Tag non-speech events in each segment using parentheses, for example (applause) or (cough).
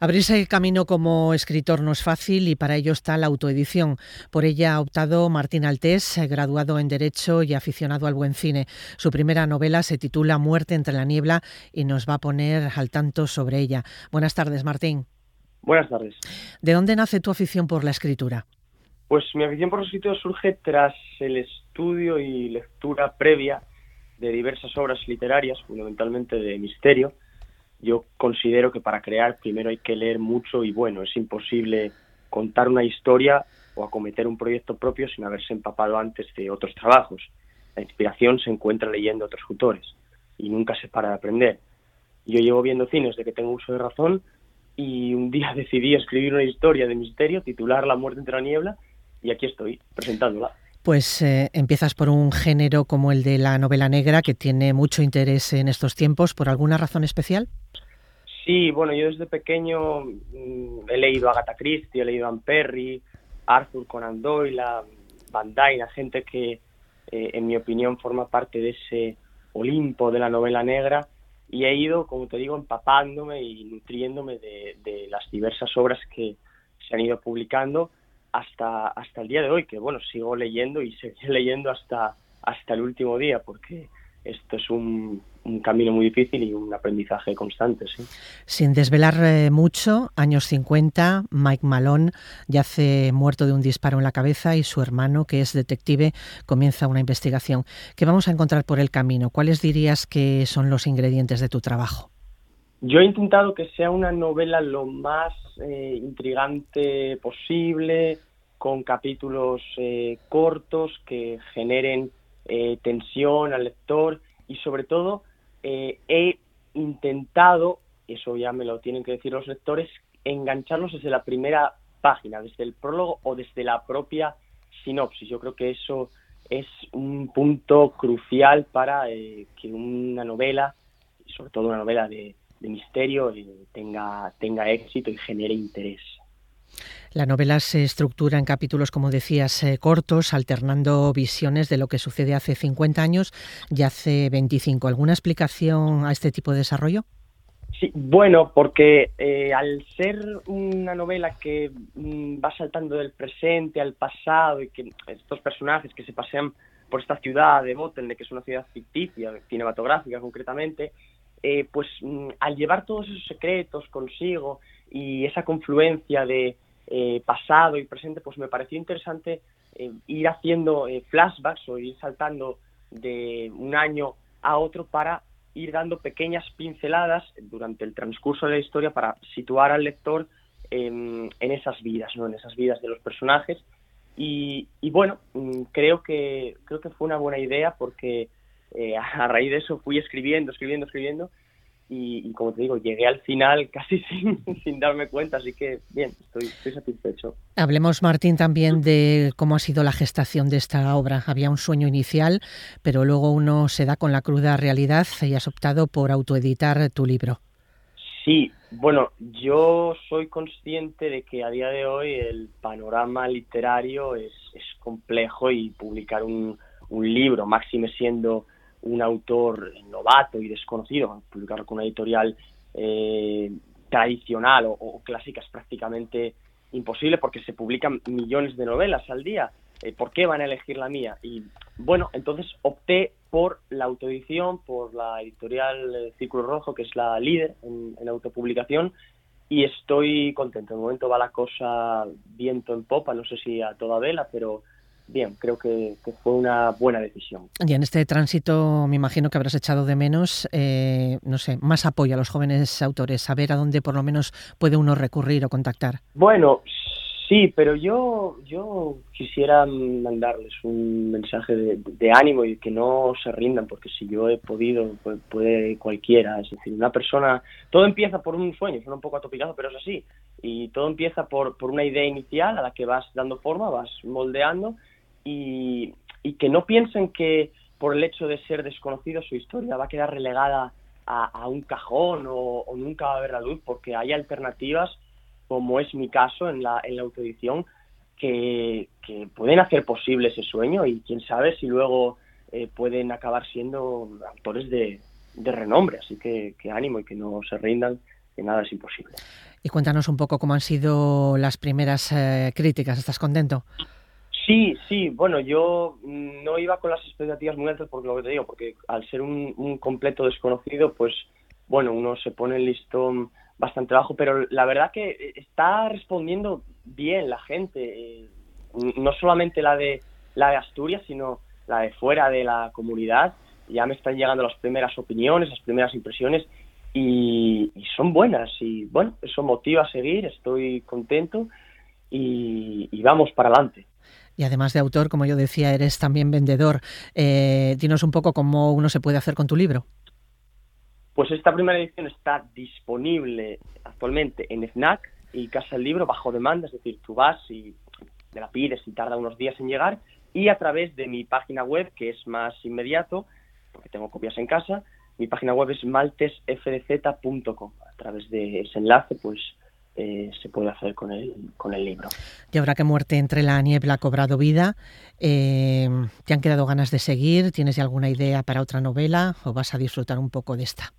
Abrirse el camino como escritor no es fácil y para ello está la autoedición. Por ella ha optado Martín Altés, graduado en Derecho y aficionado al buen cine. Su primera novela se titula Muerte entre la niebla y nos va a poner al tanto sobre ella. Buenas tardes, Martín. Buenas tardes. ¿De dónde nace tu afición por la escritura? Pues mi afición por la escritura surge tras el estudio y lectura previa de diversas obras literarias, fundamentalmente de misterio, yo considero que para crear primero hay que leer mucho y bueno, es imposible contar una historia o acometer un proyecto propio sin haberse empapado antes de otros trabajos. La inspiración se encuentra leyendo otros autores y nunca se para de aprender. Yo llevo viendo cines desde que tengo uso de razón y un (laughs) día decidí escribir una historia de misterio, titular La muerte entre la niebla y aquí estoy presentándola. Pues eh, empiezas por un género como el de la novela negra que tiene mucho interés en estos tiempos, ¿por alguna razón especial? Sí, bueno, yo desde pequeño mm, he leído a Agatha Christie, he leído a Anne Perry, Arthur Conan Doyle, Van Dyne, gente que, eh, en mi opinión, forma parte de ese Olimpo de la novela negra. Y he ido, como te digo, empapándome y nutriéndome de, de las diversas obras que se han ido publicando hasta, hasta el día de hoy, que bueno, sigo leyendo y (laughs) seguiré leyendo hasta, hasta el último día, porque esto es un, un camino muy difícil y un aprendizaje constante. ¿sí? Sin desvelar eh, mucho, años 50, Mike Malone yace muerto de un disparo en la cabeza y su hermano, que es detective, comienza una investigación. ¿Qué vamos a encontrar por el camino? ¿Cuáles dirías que son los ingredientes de tu trabajo? Yo he intentado que sea una novela lo más eh, intrigante posible, con capítulos eh, cortos que generen tensión al lector y sobre todo eh, he intentado, eso ya me lo tienen que decir los lectores, engancharlos desde la primera página, desde el prólogo o desde la propia sinopsis. Yo creo que eso es un punto crucial para eh, que una novela, sobre todo una novela de, misterio, eh, tenga, tenga éxito y genere interés. La novela se estructura en capítulos, como decías, eh, cortos, alternando visiones de lo que sucede hace 50 años y hace 25. ¿Alguna explicación a este tipo de desarrollo? Sí, bueno, porque eh, al ser una novela que mm, va saltando del presente al pasado y que estos personajes que se pasean por esta ciudad de Botelne, que es una ciudad ficticia, cinematográfica concretamente, eh, pues mm, al llevar todos esos secretos consigo y esa confluencia de eh, pasado y presente, pues me pareció interesante eh, ir haciendo eh, flashbacks o ir saltando de un año a otro para ir dando pequeñas pinceladas durante el transcurso de la historia para situar al lector en, esas vidas, ¿no? en esas vidas de los personajes. Y, y bueno, mm, creo que, creo que fue una buena idea porque (laughs) a raíz de eso fui escribiendo, escribiendo, escribiendo y, como te digo, llegué al final (laughs) casi sin, sin darme cuenta, así que bien, estoy, satisfecho. Hablemos, Martín, también de cómo ha sido la gestación de esta obra. Había un sueño inicial, pero luego uno se da con la cruda realidad y has optado por autoeditar tu libro. Sí, bueno, yo soy consciente de que a día de hoy el panorama literario es, es complejo y publicar un, un libro, máxime siendo un autor novato y desconocido, publicarlo con una editorial eh, tradicional o, clásica es prácticamente imposible porque se publican millones de novelas al día. Eh, ¿Por qué van a elegir la mía? Y bueno, entonces opté por la autoedición, por la editorial eh, Círculo Rojo, que es la líder en, en autopublicación, y estoy contento. De momento va la cosa viento en popa, no sé si a toda vela, pero bien, creo que, fue una buena decisión. Y en este tránsito me imagino que habrás echado de menos, eh, no sé, más apoyo a los jóvenes autores, saber a dónde por lo menos puede uno recurrir o contactar. Bueno, sí, pero yo, yo quisiera mandarles un mensaje de, ánimo y que no se rindan, porque si yo he podido, pues puede cualquiera. Es decir, una persona, todo empieza por un sueño, suena un poco atopicado, pero es así. Y todo empieza por, por una idea inicial a la que vas dando forma, vas moldeando y, que no piensen que por el hecho de ser desconocido su historia va a quedar relegada a, un cajón o, nunca va a ver la luz, porque hay alternativas, como es mi caso en la, en la autoedición, que, pueden hacer posible ese sueño y quién sabe si luego eh, pueden acabar siendo autores de, de renombre. Así que, que ánimo y que no se rindan, que nada es imposible. Y cuéntanos un poco cómo han sido las primeras eh, críticas. ¿Estás contento? Sí, sí, bueno, yo no iba con las expectativas muy altas porque lo que te digo, porque al ser un, completo desconocido, pues bueno, uno se pone el listón bastante bajo, pero la verdad que está respondiendo bien la gente, eh, no solamente la de la de Asturias, sino la de fuera de la comunidad. Ya me están llegando las primeras opiniones, las primeras impresiones y, son buenas y bueno, eso motiva a seguir, estoy contento y, vamos para adelante. Y además de autor, como yo decía, eres también vendedor. Eh, dinos un poco cómo uno se puede hacer con tu libro. Pues esta primera edición está disponible actualmente en FNAC y Casa del Libro bajo demanda, es decir, tú vas y te la pides y tarda unos días en llegar y a través de mi página web, que es más inmediato, porque tengo copias en casa, mi página web es maltesfdz.com. A través de ese enlace, pues eh, se puede hacer con el, con el libro. Y ahora que Muerte entre la niebla ha cobrado vida, eh, ¿te han quedado ganas de seguir? ¿Tienes ya alguna idea para otra novela o vas a disfrutar un poco de esta?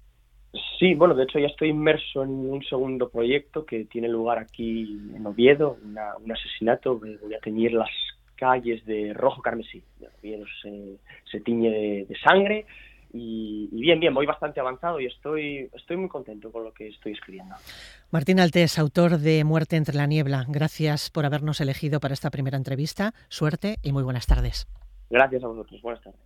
Sí, bueno, de hecho ya estoy inmerso en un segundo proyecto que tiene lugar aquí en Oviedo, un asesinato. Voy a teñir las calles de rojo carmesí. Oviedo se, se tiñe de sangre y, bien, bien, voy bastante avanzado y estoy, estoy muy contento con lo que estoy escribiendo. Martín Altés, autor de Muerte entre la niebla, gracias por habernos elegido para esta primera entrevista. Suerte y muy buenas tardes. Gracias a vosotros. Buenas tardes.